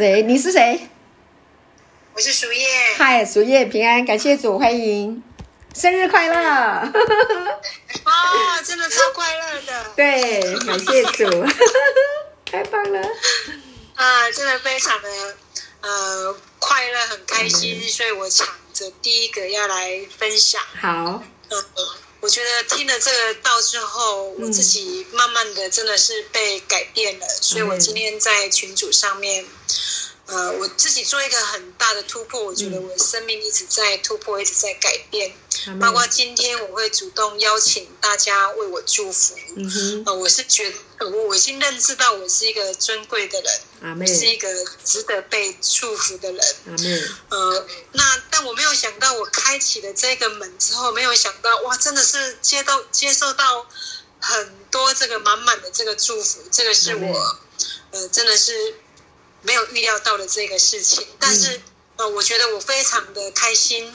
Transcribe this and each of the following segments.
谁？你是谁？我是鼠叶。嗨，鼠叶平安，感谢主，欢迎，生日快乐！哦，真的超快乐的。对，感谢主，太棒了。啊，真的非常的呃快乐，很开心，所以我抢着第一个要来分享。好。嗯，我觉得听了这个道之后，我自己慢慢的真的是被改变了，所以我今天在群组上面。呃，我自己做一个很大的突破，我觉得我的生命一直在突破，一直在改变。包括今天，我会主动邀请大家为我祝福。嗯哼，呃，我是觉得我已经认知到我是一个尊贵的人，是一个值得被祝福的人。呃，那但我没有想到，我开启了这个门之后，没有想到哇，真的是接到接受到很多这个满满的这个祝福，这个是我呃，真的是。没有预料到的这个事情，但是呃，我觉得我非常的开心。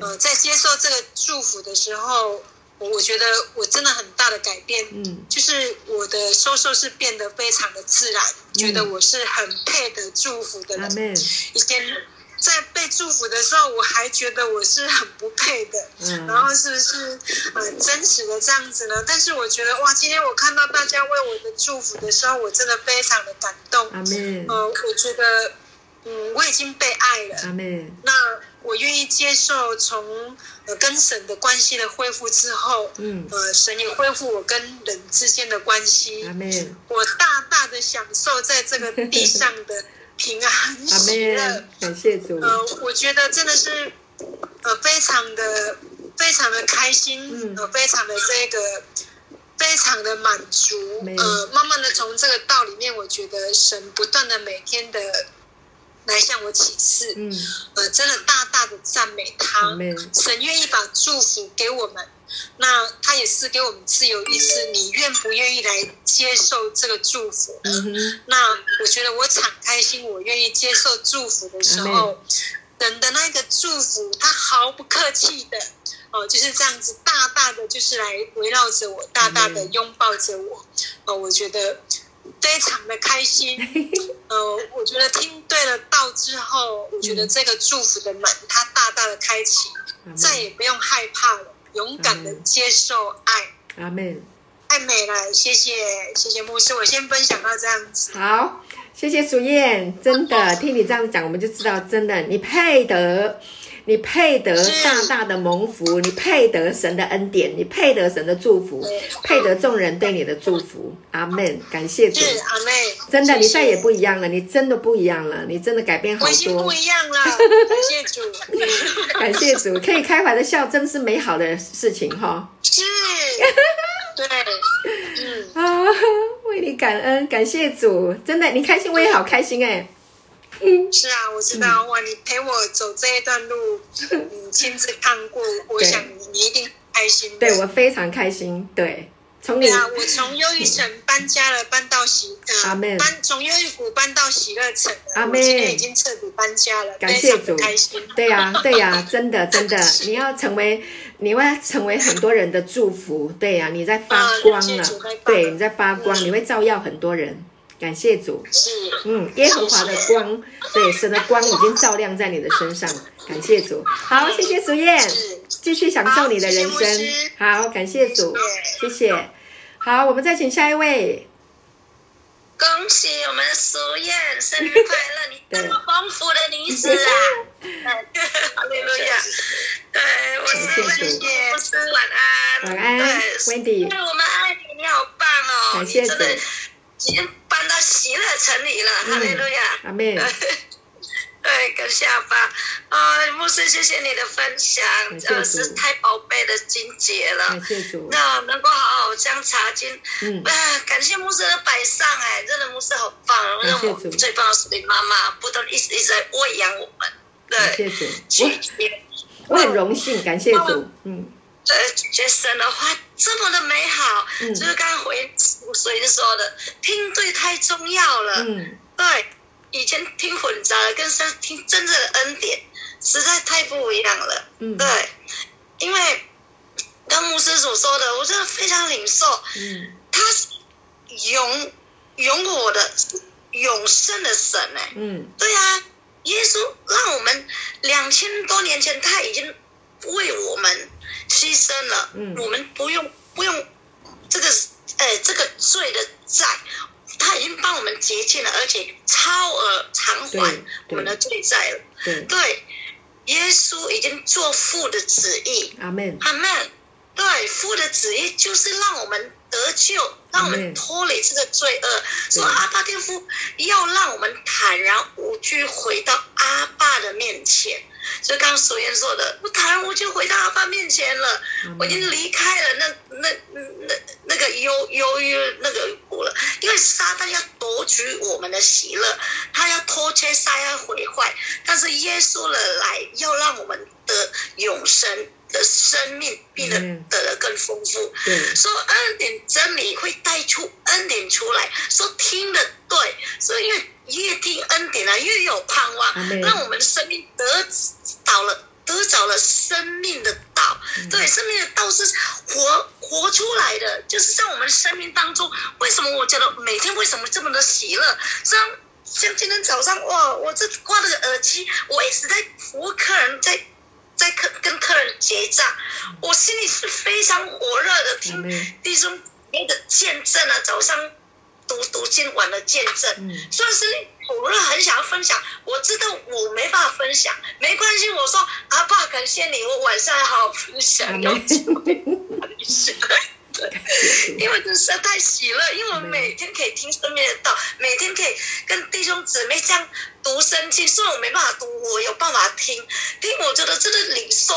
呃，在接受这个祝福的时候，我我觉得我真的很大的改变，嗯，就是我的收受是变得非常的自然，觉得我是很配得祝福的人。以前。在被祝福的时候，我还觉得我是很不配的，嗯 然后是不是呃真实的这样子呢？但是我觉得哇，今天我看到大家为我的祝福的时候，我真的非常的感动。阿妹，呃，我觉得，嗯，我已经被爱了。阿妹，那我愿意接受从呃跟神的关系的恢复之后，嗯，呃，神也恢复我跟人之间的关系。阿妹，我大大的享受在这个地上的。平安喜乐，感谢主。呃，我觉得真的是，呃，非常的、非常的开心，呃，非常的这个，非常的满足。呃，慢慢的从这个道里面，我觉得神不断的每天的来向我启示，嗯，呃，真的大大的赞美他，神愿意把祝福给我们。那他也是给我们自由意志，你愿不愿意来接受这个祝福？那我觉得我敞开心，我愿意接受祝福的时候，人的那个祝福，他毫不客气的哦，就是这样子大大的，就是来围绕着我，大大的拥抱着我。哦，我觉得非常的开心。呃，我觉得听对了道之后，我觉得这个祝福的门，它大大的开启，再也不用害怕了。勇敢的接受爱，阿门，太美了，谢谢谢谢牧师，我先分享到这样子。好，谢谢主燕，真的 听你这样讲，我们就知道，真的你配得。你配得大大的蒙福，你配得神的恩典，你配得神的祝福，配得众人对你的祝福。阿门，感谢主。阿妹，真的，你再也不一样了，你真的不一样了，你真的改变好多。不一样了，感谢主，感谢主，可以开怀的笑，真是美好的事情哈。是，对，嗯 啊，为你感恩，感谢主，真的，你开心，我也好开心哎。嗯，是啊，我知道哇，你陪我走这一段路，你 亲自看过，我想你一定开心。对我非常开心，对，从你啊，我从忧郁城搬家了，搬到喜呃，搬从忧郁谷搬到喜乐城，阿妹今天已经彻底搬家了，感谢主，开心。对呀，对呀，真的真的，你要成为，你会成为很多人的祝福，对呀，你在发光了，对，你在发光，你会照耀很多人。感谢主，是，嗯，耶和华的光，对，神的光已经照亮在你的身上。感谢主，好，谢谢苏燕，继续享受你的人生。好，感谢主，谢谢。好，我们再请下一位。恭喜我们苏燕生日快乐！你这么丰富的女子啊！哈利路亚！对，我是温迪，我是晚安，晚安，温迪。我们爱你，你好棒哦！感谢主。已经搬到喜乐城里了，哈利路亚，阿妹，对，感谢阿爸，啊，牧师，谢谢你的分享，呃，是太宝贝的金节了，感谢主，那能够好好将茶经，嗯，感谢牧师的摆上，哎，真的牧师好棒，让我最棒的是你妈妈，不断一直一直在喂养我们，对，感谢主，我很荣幸，感谢主，嗯。呃，觉得神的话这么的美好，就是刚刚回谁说的，听对太重要了。嗯，对，以前听混杂的，跟上听真正的恩典，实在太不一样了。嗯，对，因为刚牧师所说的，我真的非常领受。嗯，他永永我的永生的神哎，嗯，对啊，耶稣让我们两千多年前他已经为我们牺牲了，嗯，我们不用不用这个呃这个罪的债，他已经帮我们结清了，而且超额偿还我们的罪债了，对，耶稣已经做父的旨意，阿门，阿门，对，父的旨意就是让我们。得救，让我们脱离这个罪恶。说阿爸天父要让我们坦然无惧回到阿爸的面前。就刚刚所言说的，我坦然无惧回到阿爸面前了。我已经离开了那那那那个忧忧郁那个苦了。因为撒旦要夺取我们的喜乐，他要偷窃、杀、要毁坏。但是耶稣的来，要让我们得永生。的生命变得得的更丰富。说恩典真理会带出恩典出来。说听的对，所以越越听恩典啊，越有盼望，让我们的生命得到了得着了生命的道。对，生命的道是活活出来的，就是在我们生命当中。为什么我觉得每天为什么这么的喜乐？像像今天早上哇，我这挂了个耳机，我一直在服务客人，在。在客跟客人结账，我心里是非常火热的，听弟兄那个见证啊，早上读读经晚的见证，算是火热，很想要分享。我知道我没办法分享，没关系，我说阿爸感谢你，我晚上好好分享，有机会对 因为真是太喜乐，因为我每天可以听身边的道，每天可以跟弟兄姊妹这样读圣经。虽然我没办法读，我有办法听听。我觉得真的领受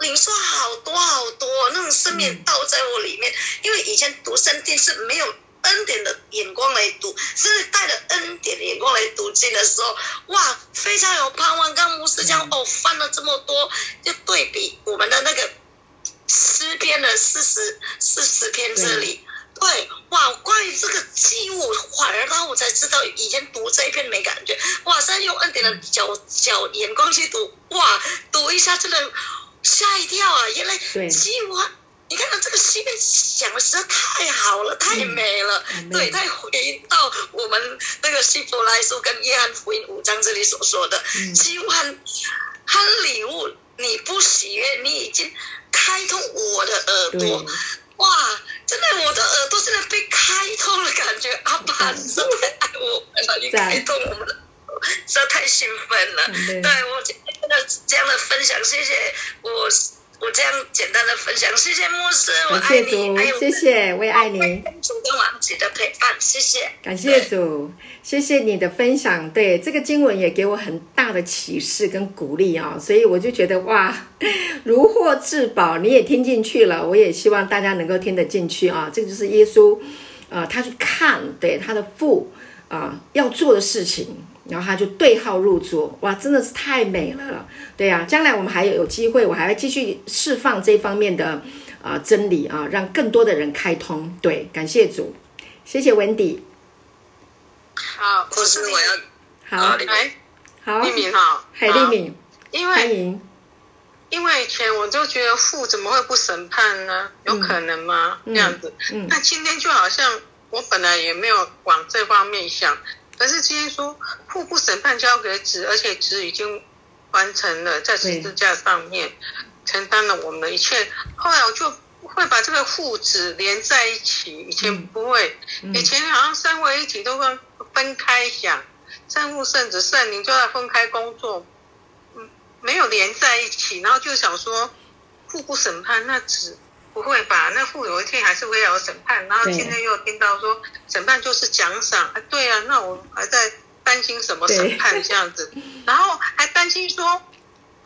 领受好多好多那种生命道在我里面。因为以前读圣经是没有恩典的眼光来读，是带着恩典的眼光来读经的时候，哇，非常有盼望。跟牧师讲哦，翻了这么多，就对比我们的那个。诗篇的四十四十篇这里，对，哇，关于这个记物，反而让我才知道，以前读这一篇没感觉，哇，现在用恩典的角角眼光去读，哇，读一下真的吓一跳啊！原来记物，你看到这个诗篇讲的实在太好了，太美了，对，再回到我们那个希伯来书跟约翰福音五章这里所说的，希望和礼物，你不喜悦，你已经。开通我的耳朵，哇！真的，我的耳朵现在被开通了，感觉阿爸实在太爱我们了，你开通我们的，实在太兴奋了。对我今天的这样的分享，谢谢我。我这样简单的分享，谢谢牧师，我爱你，谢谢，我也爱你。主跟王子的陪伴，谢谢。感谢主，谢谢你的分享。对这个经文也给我很大的启示跟鼓励啊，所以我就觉得哇，如获至宝。你也听进去了，我也希望大家能够听得进去啊。这就是耶稣，呃，他去看对他的父啊要做的事情。然后他就对号入座，哇，真的是太美了，对呀。将来我们还有有机会，我还会继续释放这方面的啊真理啊，让更多的人开通。对，感谢主，谢谢文迪。好，不是我要好，来，好，丽敏好，海丽敏，欢迎。因为以前我就觉得父怎么会不审判呢？有可能吗？这样子。那今天就好像我本来也没有往这方面想。可是今天说父不审判交给子，而且子已经完成了在十字架上面承担了我们的一切。后来我就会把这个父子连在一起，以前不会，以前好像三位一体都分分开想，圣父、圣子、圣灵就要分开工作，嗯，没有连在一起。然后就想说父不审判，那子。不会吧？那父有一天还是会要审判，然后今天又听到说审判就是奖赏，啊，对啊，那我还在担心什么审判这样子，然后还担心说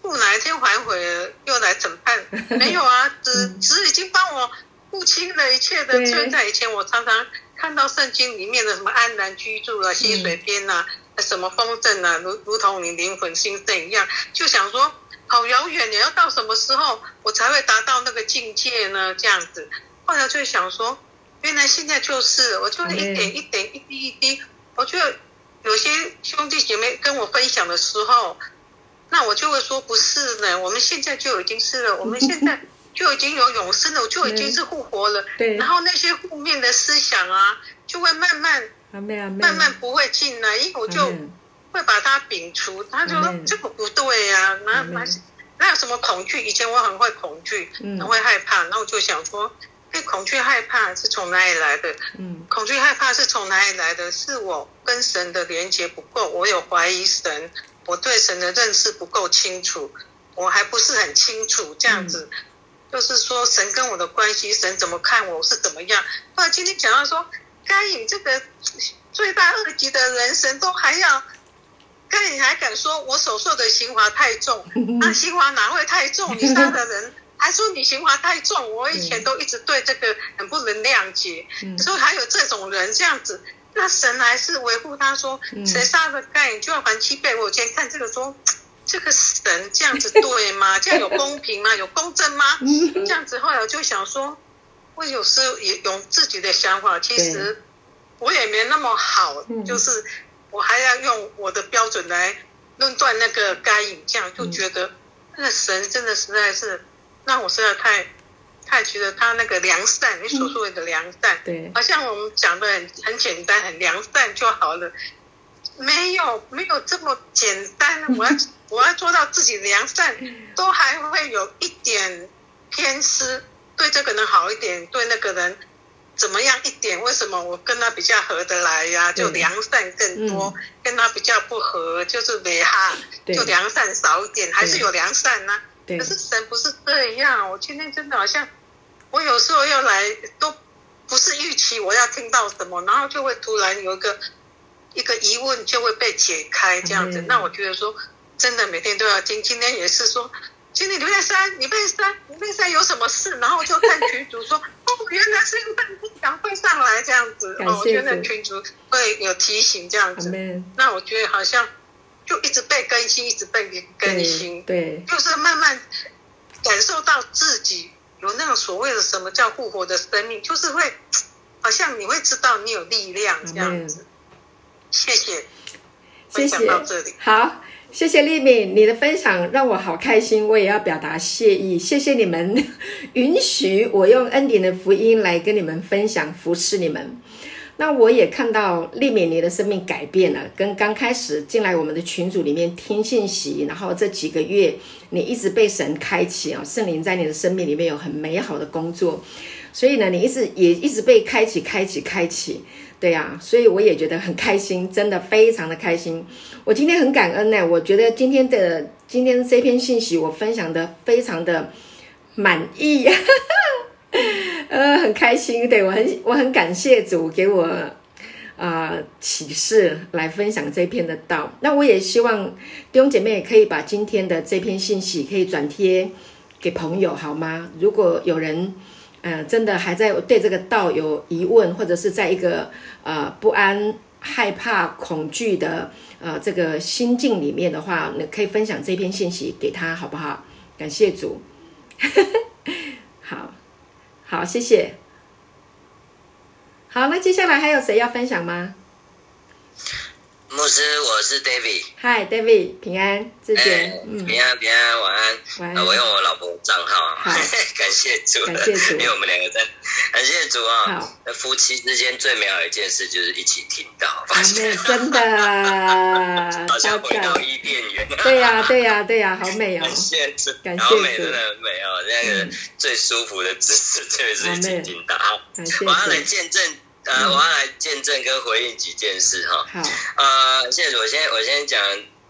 父哪一天反悔了又来审判？没有啊，只只已经帮我付清了一切的罪。在以前我常常看到圣经里面的什么安然居住啊、溪水边呐、什么丰盛啊，如如同你灵魂兴盛一样，就想说。好遥远，你要到什么时候我才会达到那个境界呢？这样子，后来就想说，原来现在就是，我就一点一点一滴一滴，我就有些兄弟姐妹跟我分享的时候，那我就会说不是呢，我们现在就已经是了，我们现在就已经有永生了，我就已经是复活了。对。然后那些负面的思想啊，就会慢慢慢慢不会进来，因为我就会把它摒除。他就说这个不对呀，那那那有什么恐惧？以前我很会恐惧，很会害怕，然后我就想说，哎，恐惧害怕是从哪里来的？嗯，恐惧害怕是从哪里来的？是我跟神的连接不够，我有怀疑神，我对神的认识不够清楚，我还不是很清楚这样子。就是说，神跟我的关系，神怎么看我是怎么样？不然今天讲到说，该隐这个罪大恶极的人，神都还要，该隐还敢说我所受的刑罚太重？那刑罚哪会太重？你杀的人还说你刑罚太重？我以前都一直对这个很不能谅解，所以还有这种人这样子，那神还是维护他说，谁杀的该隐就要还七倍。我以前看这个说。这个神这样子 对吗？这样有公平吗？有公正吗？这样子后来我就想说，我有时也有自己的想法。其实我也没那么好，就是我还要用我的标准来论断那个该隐，这样就觉得那个神真的实在是让我实在太太觉得他那个良善，你所说的良善，对，好像我们讲的很很简单，很良善就好了。没有没有这么简单，我要我要做到自己良善，都还会有一点偏私，对这个人好一点，对那个人怎么样一点？为什么我跟他比较合得来呀？就良善更多，跟他比较不合就是没哈，就良善少一点，还是有良善呢？可是神不是这样，我今天真的好像，我有时候要来都不是预期我要听到什么，然后就会突然有一个。一个疑问就会被解开，这样子。那我觉得说，真的每天都要听。今天也是说，今天礼拜三，你被三，你被三有什么事？然后就看群主说，哦，原来是因为赶快上来这样子。哦，我觉得群主会有提醒这样子。那我觉得好像就一直被更新，一直被更新。对。就是慢慢感受到自己有那种所谓的什么叫复活的生命，就是会好像你会知道你有力量这样子。谢谢，分享到这里。好，谢谢丽敏，你的分享让我好开心，我也要表达谢意。谢谢你们 允许我用恩典的福音来跟你们分享，服侍你们。那我也看到丽敏你的生命改变了，跟刚开始进来我们的群组里面听信息，然后这几个月你一直被神开启啊，圣灵在你的生命里面有很美好的工作，所以呢，你一直也一直被开启、开启、开启。对呀，所以我也觉得很开心，真的非常的开心。我今天很感恩呢，我觉得今天的今天这篇信息我分享的非常的满意，呃，很开心。对我很我很感谢主给我啊启示来分享这篇的道。那我也希望弟兄姐妹可以把今天的这篇信息可以转贴给朋友，好吗？如果有人。嗯，真的还在对这个道有疑问，或者是在一个呃不安、害怕、恐惧的呃这个心境里面的话，那可以分享这篇信息给他，好不好？感谢主，好，好，谢谢。好，那接下来还有谁要分享吗？牧师，我是 David。Hi，David，平安，志杰，嗯，平安，平安，晚安。晚安。我用我老婆账号。好，感谢主，感谢主，因为我们两个在，感谢主啊。好。那夫妻之间最美好一件事就是一起听到，发现真的，好像回到伊甸园。对呀，对呀，对呀，好美哦。感谢主，感谢主，美真的很美哦，那个最舒服的姿势，特别是一起听到。我要来见证。呃，我要来见证跟回应几件事哈。好，呃，谢谢我先我先讲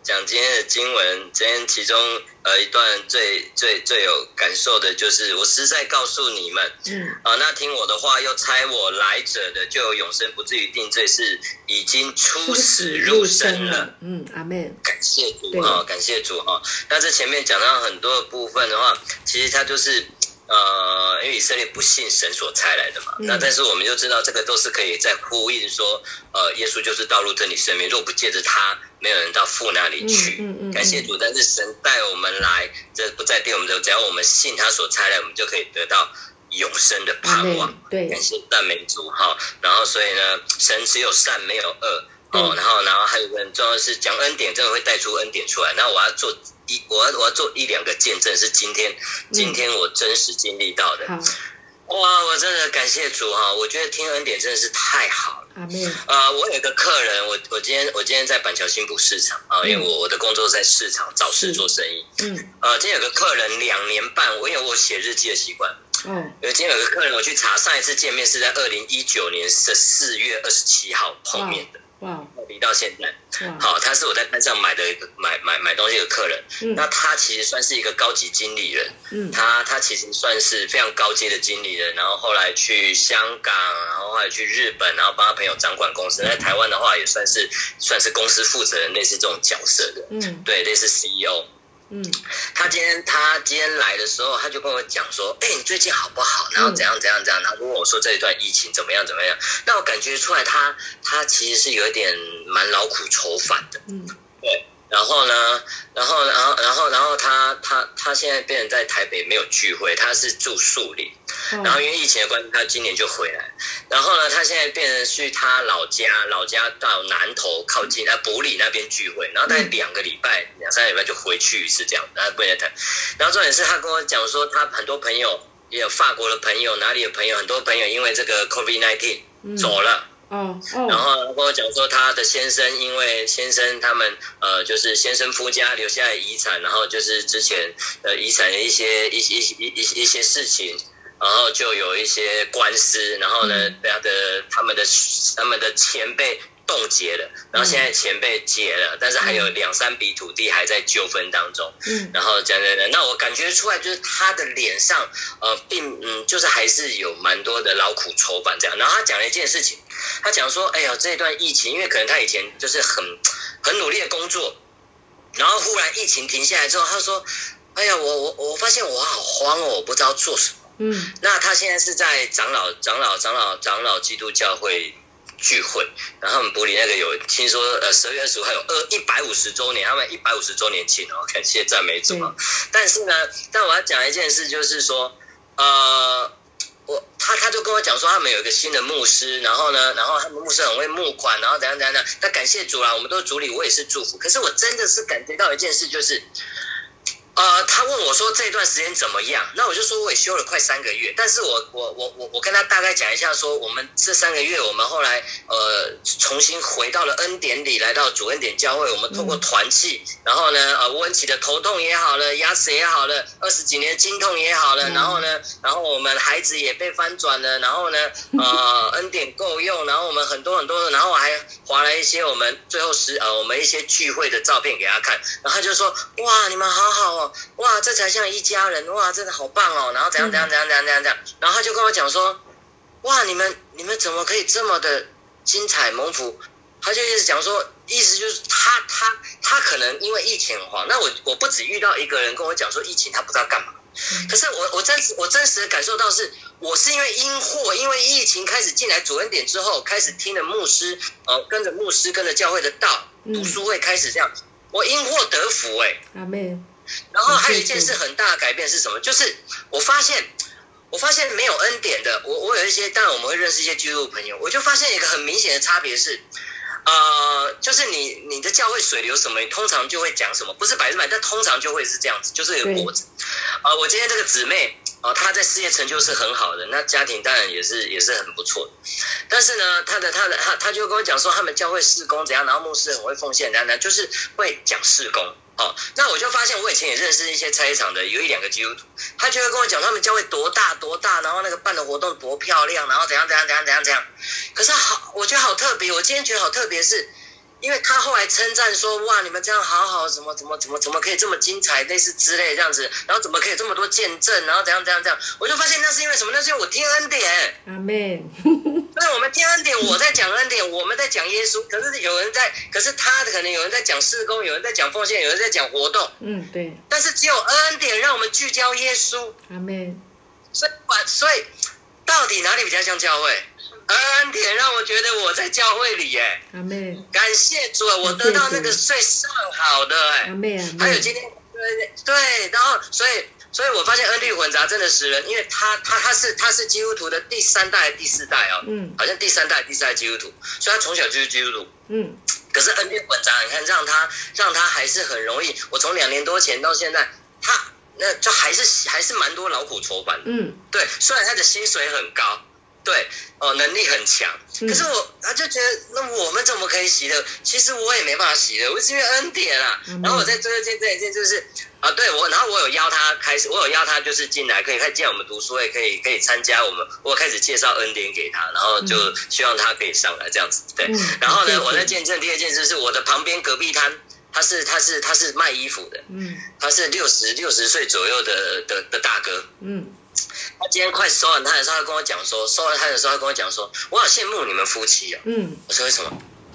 讲今天的经文，今天其中呃一段最最最有感受的就是，我实在告诉你们，嗯，啊，那听我的话又猜我来者的，就有永生，不至于定罪，是已经出死入生了。嗯，阿妹。感谢主啊，感谢主哈。那这前面讲到很多的部分的话，其实它就是。呃，因为以色列不信神所差来的嘛，那但是我们就知道这个都是可以在呼应说，呃，耶稣就是道路真理生命，若不借着他，没有人到父那里去。嗯嗯。感谢主，但是神带我们来，这不再定我们的，只要我们信他所差来，我们就可以得到永生的盼望。对，感谢赞美主哈。然后所以呢，神只有善没有恶哦。然后然后还有个很重要的是讲恩典，真的会带出恩典出来。那我要做。一我要我要做一两个见证，是今天今天我真实经历到的。哇，我真的感谢主哈！我觉得听恩典真的是太好了。阿妹，呃，我有一个客人，我我今天我今天在板桥新浦市场啊，因为我我的工作在市场早市做生意。嗯。呃，今天有个客人两年半，我因为我写日记的习惯。嗯。因为今天有个客人，我去查上一次见面是在二零一九年的四月二十七号碰面的。哇，离到现在，好，他是我在班上买的一个买买买东西的客人，那他其实算是一个高级经理人，嗯，他他其实算是非常高阶的经理人，然后后来去香港，然后后来去日本，然后帮他朋友掌管公司，在台湾的话也算是算是公司负责人，类似这种角色的，嗯，对，类似 CEO。嗯，他今天他今天来的时候，他就跟我讲说，哎，你最近好不好？然后怎样怎样怎样？他问我说这一段疫情怎么样怎么样？那我感觉出来他他其实是有一点蛮劳苦愁烦的。嗯，对。然后呢，然后，然后，然后，然后他他他现在变成在台北没有聚会，他是住树林。然后因为疫情的关系，他今年就回来。然后呢，他现在变成去他老家，老家到南头靠近啊埔里那边聚会。然后大概两个礼拜、两三个礼拜就回去一次这样。然后不能谈。然后重点是他跟我讲说，他很多朋友也有法国的朋友，哪里的朋友，很多朋友因为这个 COVID nineteen 走了。哦，然后跟我讲说，他的先生因为先生他们呃，就是先生夫家留下来遗产，然后就是之前呃遗产的一些一一一一一些事情，然后就有一些官司，然后呢，他的他们的他们的钱被。冻结了，然后现在钱被解了，但是还有两三笔土地还在纠纷当中。嗯，然后讲讲讲，那我感觉出来就是他的脸上，呃，并嗯，就是还是有蛮多的劳苦愁烦这样。然后他讲了一件事情，他讲说，哎呀，这一段疫情，因为可能他以前就是很很努力的工作，然后忽然疫情停下来之后，他说，哎呀，我我我发现我好慌哦，我不知道做什么。嗯，那他现在是在长老长老长老长老基督教会。聚会，然后他们柏林那个有听说，呃，十二月二十五还有二一百五十周年，他们一百五十周年庆哦，感谢赞美主啊！但是呢，但我要讲一件事，就是说，呃，我他他就跟我讲说，他们有一个新的牧师，然后呢，然后他们牧师很会募款，然后怎样怎样怎样，那感谢主啦，我们都是主理，我也是祝福。可是我真的是感觉到一件事，就是。呃，他问我说这段时间怎么样？那我就说我也休了快三个月，但是我我我我我跟他大概讲一下，说我们这三个月，我们后来呃重新回到了恩典里，来到主恩典教会，我们通过团契，然后呢呃温起的头痛也好了，牙齿也好了，二十几年的经痛也好了，然后呢，然后我们孩子也被翻转了，然后呢呃 恩典够用，然后我们很多很多，然后我还划了一些我们最后十呃我们一些聚会的照片给他看，然后他就说哇你们好好哦。哇，这才像一家人哇，真的好棒哦！然后怎样怎样怎样怎样怎样怎样，然后他就跟我讲说，哇，你们你们怎么可以这么的精彩蒙福？他就一直讲说，意思就是他他他可能因为疫情慌，那我我不止遇到一个人跟我讲说疫情他不知道干嘛，可是我我真实我真实的感受到是，我是因为因祸，因为疫情开始进来主恩点之后，开始听了牧师呃跟着牧师跟着教会的道读书会开始这样，我因祸得福哎，阿妹。然后还有一件事很大的改变是什么？就是我发现，我发现没有恩典的，我我有一些，当然我们会认识一些基督徒朋友，我就发现一个很明显的差别是，呃，就是你你的教会水流什么，通常就会讲什么，不是百分之百，但通常就会是这样子，就是有果子。啊，我今天这个姊妹，哦，她在事业成就是很好的，那家庭当然也是也是很不错的，但是呢，她的她的她她就跟我讲说，他们教会事工怎样，然后牧师很会奉献，怎样怎样，就是会讲事工。哦，那我就发现，我以前也认识一些菜市场的，有一两个基督徒，他就会跟我讲，他们教会多大多大，然后那个办的活动多漂亮，然后怎样怎样怎样怎样怎样。可是好，我觉得好特别，我今天觉得好特别是。因为他后来称赞说：“哇，你们这样好好，怎么怎么怎么怎么可以这么精彩，类似之类这样子，然后怎么可以这么多见证，然后怎样怎样怎样，我就发现那是因为什么？那是因为我听恩典，阿门。那我们听恩典，我在讲恩典，我们在讲耶稣，可是有人在，可是他可能有人在讲事工，有人在讲奉献，有人在讲活动，嗯，对。但是只有恩典让我们聚焦耶稣，阿门。所以，所以到底哪里比较像教会？”恩典让我觉得我在教会里耶，阿妹，感谢主，我得到那个最上好的哎，阿妹，还有今天对对，然后所以所以我发现恩律混杂真的使人，因为他他他是他是基督徒的第三代第四代哦，嗯，好像第三代第四代基督徒，所以他从小就是基督徒，嗯，可是恩律混杂，你看让他让他还是很容易，我从两年多前到现在，他那就还是还是蛮多劳苦愁烦。嗯，对，虽然他的薪水很高。对，哦，能力很强，可是我他就觉得，那我们怎么可以洗的？其实我也没办法洗的，我是因为恩典啊。然后我在最后件这一件就是啊，对我，然后我有邀他开始，我有邀他就是进来，可以开始见我们读书会，可以可以参加我们，我开始介绍恩典给他，然后就希望他可以上来这样子。对，然后呢，我在见证第二件事是我的旁边隔壁摊，他是他是他是卖衣服的，嗯，他是六十六十岁左右的的的大哥，嗯。他今天快收完摊的时候，他跟我讲说，收完摊的时候，他跟我讲说，我好羡慕你们夫妻啊。嗯，我说为什么？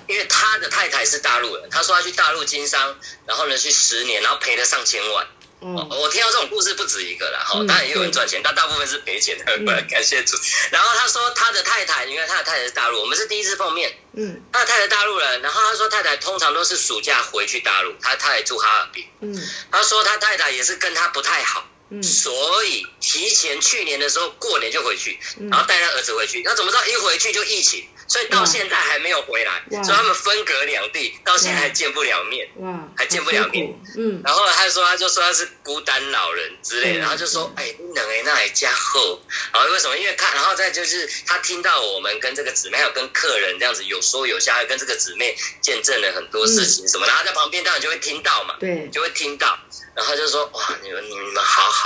因为他的太太是大陆人，他说他去大陆经商，然后呢去十年，然后赔了上千万。嗯，我听到这种故事不止一个了，哈，当然也有人赚钱，但大部分是赔钱的。感谢主。然后他说他的太太，因为他的太太是大陆，我们是第一次碰面。嗯，他的太太大陆人，然后他说太太通常都是暑假回去大陆，他太太住哈尔滨。嗯，他说他太太也是跟他不太好。所以提前去年的时候过年就回去，然后带他儿子回去。那怎么知道一回去就疫情？所以到现在还没有回来，所以他们分隔两地，到现在还见不了面，还见不了面。嗯，然后他说，他就说他是孤单老人之类的，然后就说，哎，不能哎，那还加厚。然后为什么？因为看，然后再就是他听到我们跟这个姊妹，还有跟客人这样子有说有笑，跟这个姊妹见证了很多事情什么，然后在旁边当然就会听到嘛，对，就会听到，然后就说，哇，你们你们好好。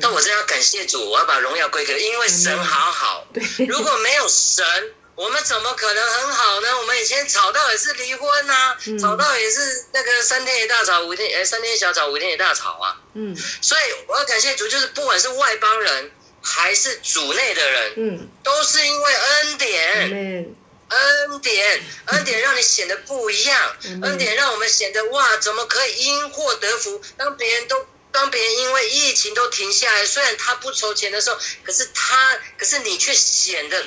但我真要感谢主，我要把荣耀归给，因为神好好。如果没有神。我们怎么可能很好呢？我们以前吵到也是离婚呐，吵到也是那个三天一大吵，五天哎三天一小吵，五天一大吵啊。嗯，所以我要感谢主，就是不管是外邦人还是主内的人，嗯，都是因为恩典，恩典，恩典让你显得不一样，恩典让我们显得哇，怎么可以因祸得福？当别人都当别人因为疫情都停下来，虽然他不筹钱的时候，可是他，可是你却显得。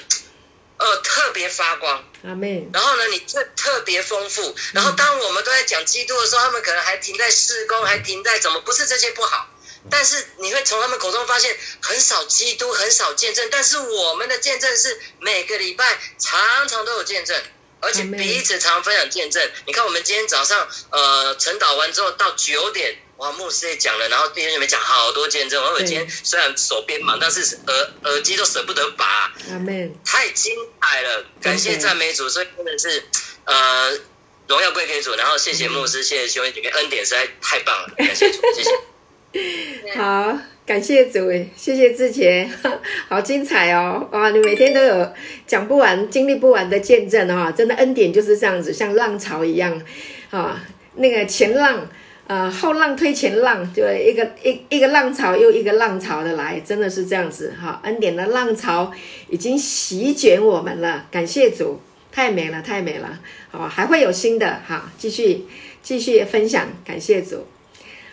呃，特别发光，阿妹。然后呢，你特特别丰富。然后，当我们都在讲基督的时候，他们可能还停在施工，还停在怎么？不是这些不好，但是你会从他们口中发现很少基督，很少见证。但是我们的见证是每个礼拜常常都有见证，而且彼此常分享见证。你看，我们今天早上呃晨祷完之后到九点。哇，牧师也讲了，然后弟兄姐妹讲好多见证。我今天虽然手边忙，但是耳耳机都舍不得拔。阿门。太精彩了，感谢赞美主，所以真的是呃荣耀归给主。然后谢谢牧师，谢谢兄弟姐妹，恩典实在太棒了，感谢主，谢谢。好，感谢主，谢谢志杰，好精彩哦！哇，你每天都有讲不完、经历不完的见证哈，真的恩典就是这样子，像浪潮一样啊，那个前浪。呃，后浪推前浪，就一个一一个浪潮又一个浪潮的来，真的是这样子哈。恩典的浪潮已经席卷我们了，感谢主，太美了，太美了，好，还会有新的哈，继续继续分享，感谢主。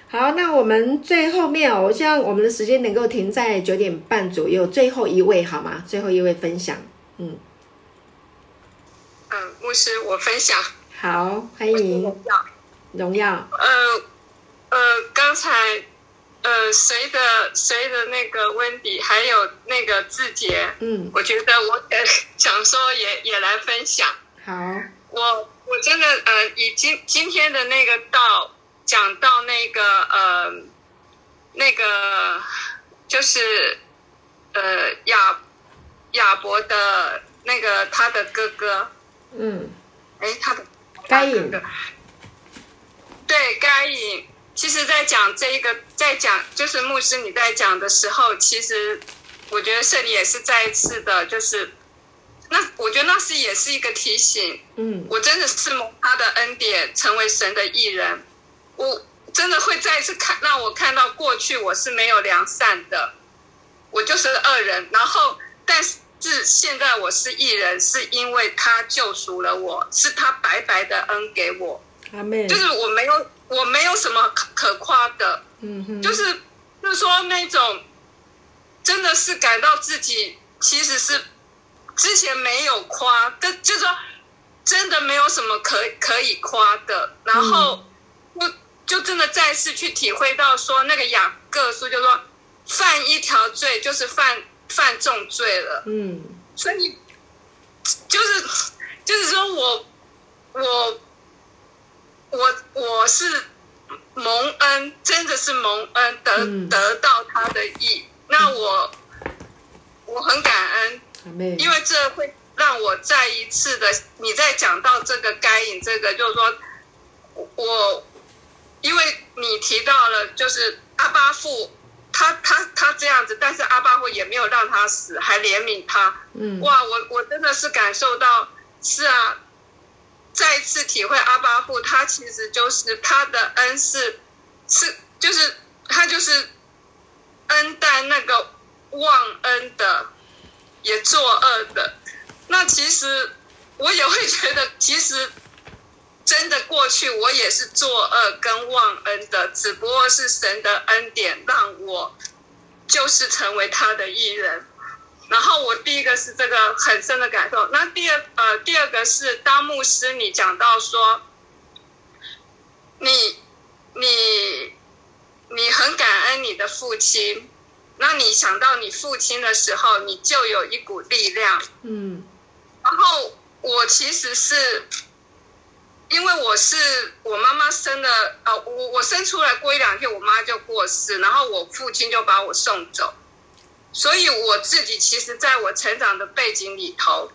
好，那我们最后面哦，我希望我们的时间能够停在九点半左右，最后一位好吗？最后一位分享，嗯，嗯，牧师，我分享，好，欢迎。荣耀。呃，呃，刚才，呃，谁的谁的那个温迪，还有那个字节，嗯，我觉得我想说也也来分享。好，我我真的呃，以今今天的那个道讲到那个呃，那个就是呃亚亚伯的那个他的哥哥，嗯，哎，他的该隐。对，该隐，其实，在讲这一个，在讲就是牧师你在讲的时候，其实我觉得这里也是再一次的，就是那我觉得那是也是一个提醒，嗯，我真的是蒙他的恩典，成为神的艺人，我真的会再一次看让我看到过去我是没有良善的，我就是恶人，然后但是现在我是艺人，是因为他救赎了我，是他白白的恩给我。就是我没有，我没有什么可可夸的，嗯哼，就是就是说那种，真的是感到自己其实是之前没有夸，跟就是说真的没有什么可可以夸的，然后我就真的再次去体会到说那个雅各书就说犯一条罪就是犯犯重罪了，嗯，所以就是就是说我我。我我是蒙蒙恩，真的是蒙恩得得到他的意。那我我很感恩，因为这会让我再一次的，你在讲到这个该隐，这个就是说，我因为你提到了，就是阿巴父，他他他这样子，但是阿巴父也没有让他死，还怜悯他。嗯，哇，我我真的是感受到，是啊。再一次体会阿巴父，他其实就是他的恩是是就是他就是恩待那个忘恩的，也作恶的。那其实我也会觉得，其实真的过去我也是作恶跟忘恩的，只不过是神的恩典让我就是成为他的艺人。然后我第一个是这个很深的感受，那第二呃第二个是当牧师，你讲到说，你你你很感恩你的父亲，那你想到你父亲的时候，你就有一股力量，嗯，然后我其实是因为我是我妈妈生的，呃我我生出来过一两天，我妈就过世，然后我父亲就把我送走。所以我自己其实，在我成长的背景里头，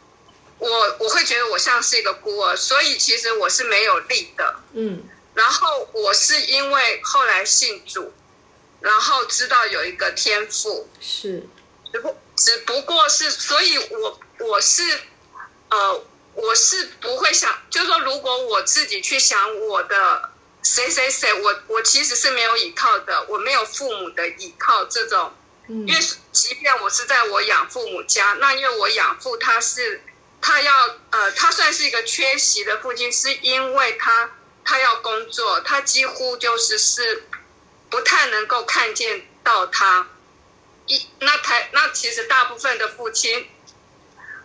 我我会觉得我像是一个孤儿，所以其实我是没有力的。嗯，然后我是因为后来信主，然后知道有一个天赋，是，只不只不过是，所以我我是，呃，我是不会想，就是说，如果我自己去想我的谁谁谁，我我其实是没有依靠的，我没有父母的依靠这种。因为即便我是在我养父母家，那因为我养父他是他要呃，他算是一个缺席的父亲，是因为他他要工作，他几乎就是是不太能够看见到他。一那台那其实大部分的父亲，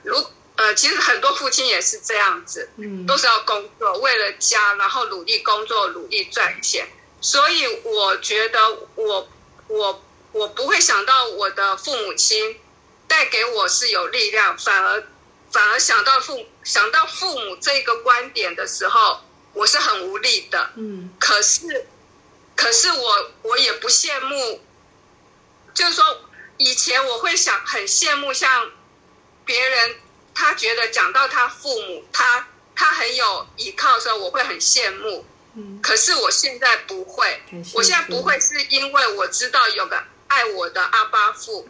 如呃，其实很多父亲也是这样子，嗯，都是要工作，为了家，然后努力工作，努力赚钱。所以我觉得我我。我不会想到我的父母亲带给我是有力量，反而反而想到父想到父母这个观点的时候，我是很无力的。嗯，可是可是我我也不羡慕，就是说以前我会想很羡慕像别人，他觉得讲到他父母，他他很有依靠的时候，我会很羡慕。嗯，可是我现在不会，我现在不会是因为我知道有个。爱我的阿巴父，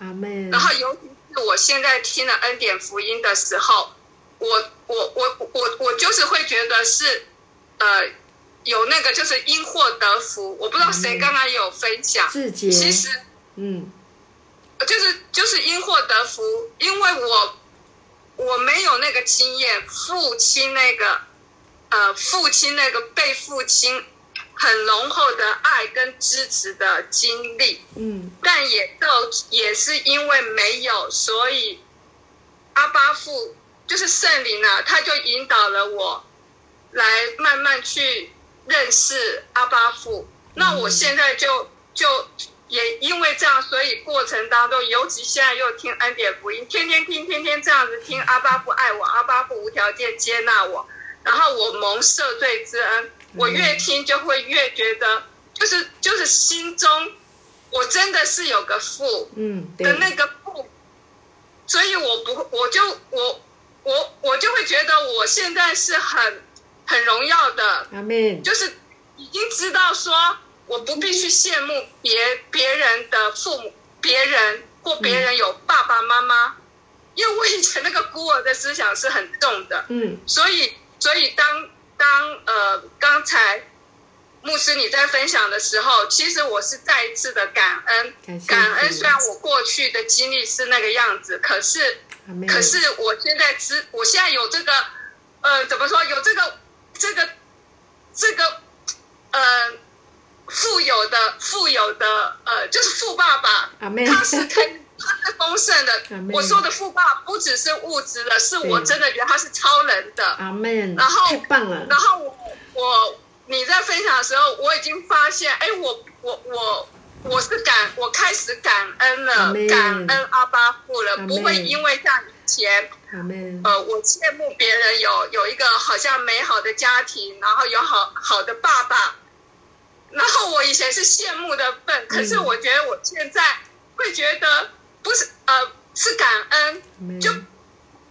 然后尤其是我现在听了恩典福音的时候，我我我我我就是会觉得是，呃，有那个就是因祸得福。我不知道谁刚刚有分享，其实，嗯，就是就是因祸得福，因为我我没有那个经验，父亲那个，呃，父亲那个被父亲。很浓厚的爱跟支持的经历，嗯，但也都也是因为没有，所以阿巴父就是圣灵啊，他就引导了我来慢慢去认识阿巴父。那我现在就就也因为这样，所以过程当中，尤其现在又听恩典福音，天天听，天天这样子听阿巴父爱我，阿巴父无条件接纳我，然后我蒙赦罪之恩。我越听就会越觉得，就是就是心中，我真的是有个父，嗯，的那个父，所以我不，我就我我我就会觉得我现在是很很荣耀的，阿就是已经知道说，我不必去羡慕别别人的父母，别人或别人有爸爸妈妈，因为我以前那个孤儿的思想是很重的，嗯，所以所以当。当呃，刚才牧师你在分享的时候，其实我是再一次的感恩，感恩。虽然我过去的经历是那个样子，可是，可是我现在知，我现在有这个，呃，怎么说？有这个，这个，这个，呃，富有的，富有的，呃，就是富爸爸，他是可以。他是丰盛的，我说的富爸不只是物质的，是我真的觉得他是超人的。阿门。然后太棒了。然后我我你在分享的时候，我已经发现，哎，我我我我是感，我开始感恩了，感恩阿巴父了，不会因为像以前，呃，我羡慕别人有有一个好像美好的家庭，然后有好好的爸爸，然后我以前是羡慕的份，可是我觉得我现在会觉得不是呃是感恩，就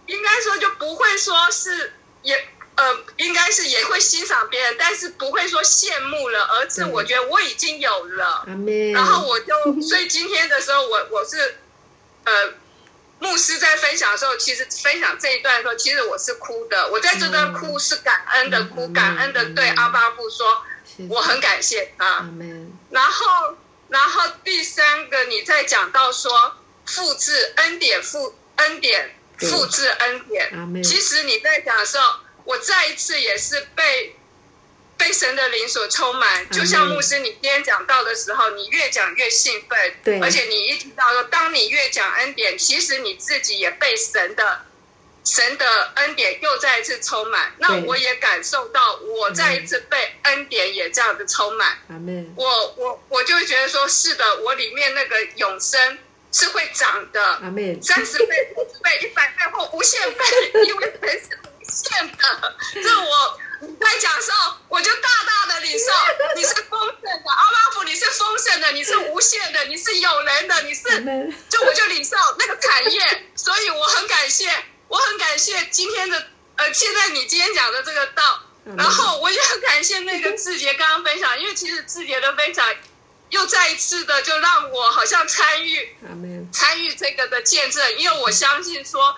应该说就不会说是也呃应该是也会欣赏别人，但是不会说羡慕了，而是我觉得我已经有了，然后我就所以今天的时候我我是呃。牧师在分享的时候，其实分享这一段的时候，其实我是哭的。我在这段哭是感恩的哭，感恩的对阿巴布说，我很感谢他。然后，然后第三个你在讲到说复制恩典复恩典复制恩典，其实你在讲的时候，我再一次也是被。被神的灵所充满，就像牧师你今天讲到的时候，你越讲越兴奋，对，而且你一提到说，当你越讲恩典，其实你自己也被神的神的恩典又再一次充满。那我也感受到，我再一次被恩典也这样子充满。我我我就觉得说，是的，我里面那个永生是会涨的。三十倍、五十倍、一百倍或无限倍，因为人是无限的。这我。在讲的时候，我就大大的领受，你是丰盛的，阿拉夫，你是丰盛的，你是无限的，你是有人的，你是，就我就领受那个产业，所以我很感谢，我很感谢今天的，呃，现在你今天讲的这个道，然后我也很感谢那个志杰刚刚分享，因为其实志杰的分享又再一次的就让我好像参与，参与这个的见证，因为我相信说，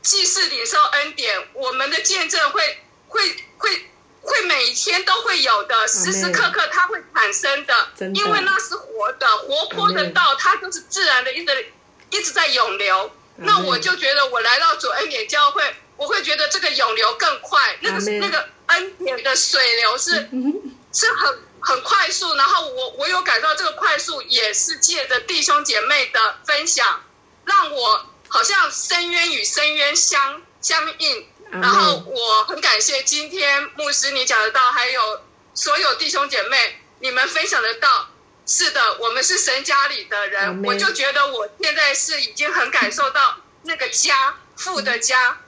既是领受恩典，我们的见证会。会会会每一天都会有的，时时刻刻它会产生的，因为那是活的、活泼的道，它就是自然的，一直一直在涌流。那我就觉得我来到主恩典教会，我会觉得这个涌流更快，那个那个恩典的水流是 是很很快速。然后我我有感到这个快速，也是借着弟兄姐妹的分享，让我好像深渊与深渊相相应。然后我很感谢今天牧师你讲得到，还有所有弟兄姐妹你们分享得到。是的，我们是神家里的人，我就觉得我现在是已经很感受到那个家父的家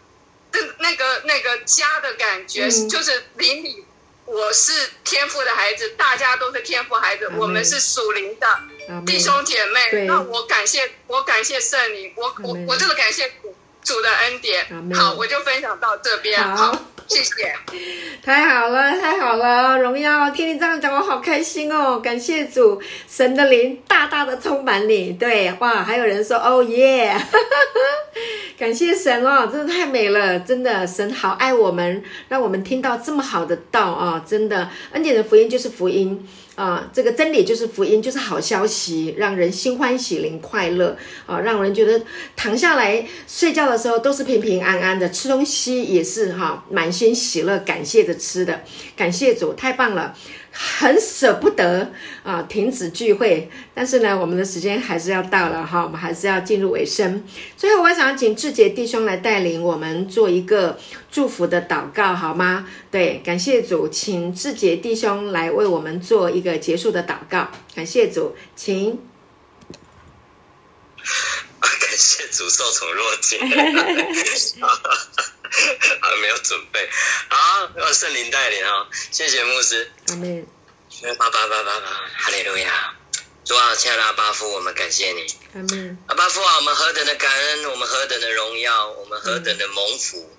的那个那个家的感觉，就是邻里，我是天赋的孩子，大家都是天赋孩子，我们是属灵的弟兄姐妹。那我感谢我感谢圣灵，我我我这个感谢。主的恩典，好，我就分享到这边。好，谢谢。太好了，太好了，荣耀！听你这样讲，我好开心哦。感谢主，神的灵大大的充满你。对，哇，还有人说哦耶，感谢神哦，真的太美了，真的，神好爱我们，让我们听到这么好的道啊，真的，恩典的福音就是福音。啊，这个真理就是福音，就是好消息，让人心欢喜灵快乐啊，让人觉得躺下来睡觉的时候都是平平安安的，吃东西也是哈，满心喜乐，感谢着吃的，感谢主，太棒了。很舍不得啊，停止聚会，但是呢，我们的时间还是要到了哈，我们还是要进入尾声。最后，我想请志杰弟兄来带领我们做一个祝福的祷告，好吗？对，感谢主，请志杰弟兄来为我们做一个结束的祷告。感谢主，请。感谢主，受宠若惊。还没有准备，好，要圣灵带领啊！谢谢牧师。阿门。巴巴巴巴巴，哈利路亚！主啊，亲爱的阿巴夫，我们感谢你。阿门。阿巴夫啊，我们何等的感恩，我们何等的荣耀，我们何等的蒙福。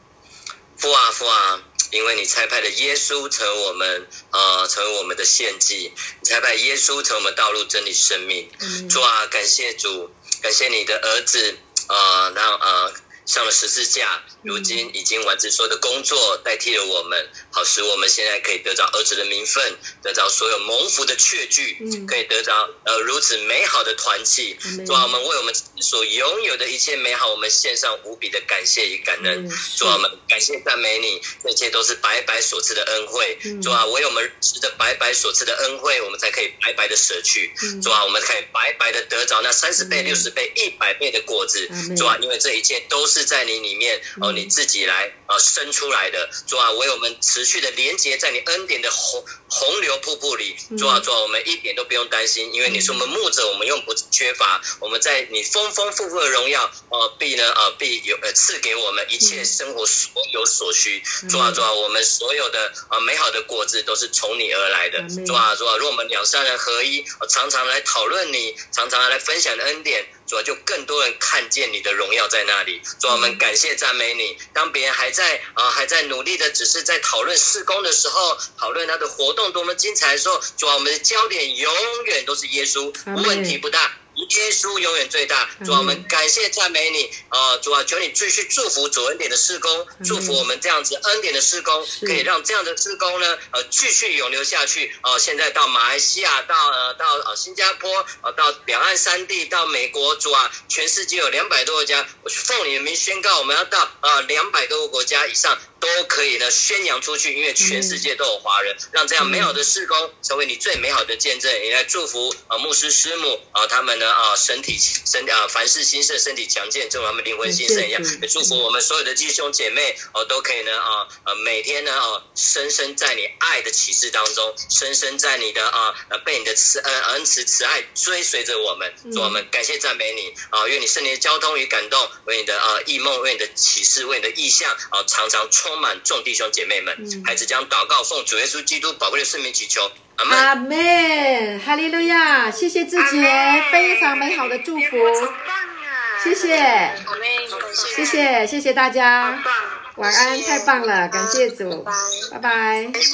父啊父啊，因为你差派的耶稣成为我们呃成为我们的献祭，你差派耶稣成为我们道路真理生命。主啊，感谢主，感谢你的儿子啊，让啊。上了十字架，如今已经完成所有的工作，代替了我们，好使我们现在可以得到儿子的名分，得到所有蒙福的确据，可以得到呃如此美好的团契。主啊，我们为我们所拥有的一切美好，我们献上无比的感谢与感恩。主啊，我们感谢赞美你，这一切都是白白所赐的恩惠。主啊，唯有我们持着白白所赐的恩惠，我们才可以白白的舍去。主啊，我们可以白白的得着那三十倍、六十倍、一百倍的果子。主啊，因为这一切都是。是在你里面哦，你自己来啊生出来的。主啊，为我们持续的连接在你恩典的洪洪流瀑布里。主啊，主啊，我们一点都不用担心，因为你是我们牧者，我们用不缺乏。我们在你丰丰富富的荣耀啊，必呢啊必有呃赐给我们一切生活所有所需。主啊，主啊，我们所有的啊美好的果子都是从你而来的。主啊，主啊，若我们两三人合一，常常来讨论你，常常来分享恩典。主要就更多人看见你的荣耀在那里，主我们感谢赞美你。当别人还在啊还在努力的只是在讨论施工的时候，讨论他的活动多么精彩的时候，主要我们的焦点永远都是耶稣，问题不大。耶稣永远最大，主啊，我们感谢赞美你啊，主啊，求你继续祝福主恩典的施工，祝福我们这样子恩典的施工，可以让这样的施工呢，呃，继续永留下去啊。现在到马来西亚，到呃到呃新加坡，呃到两岸三地，到美国，主啊，全世界有两百多个家，我奉你的名宣告，我们要到呃两百多个国家以上。都可以呢宣扬出去，因为全世界都有华人，让这样美好的事工成为你最美好的见证。也来祝福啊牧师师母啊他们呢啊身体身啊凡事兴盛，身体强健，正如他们灵魂兴盛一样。也祝福我们所有的弟兄姐妹哦都可以呢啊呃每天呢啊深深在你爱的启示当中，深深在你的啊被你的慈恩恩慈慈爱追随着我们。祝我们感谢赞美你啊，愿你圣灵的交通与感动，为你的啊异梦，为你的启示，为你的意象啊常常充。充满众弟兄姐妹们，孩子将祷告奉主耶稣基督宝贵的圣名祈求，阿门。阿门，哈利路亚！谢谢志杰，非常美好的祝福，谢谢，谢谢，谢谢大家，晚安，太棒了，感谢主，拜拜。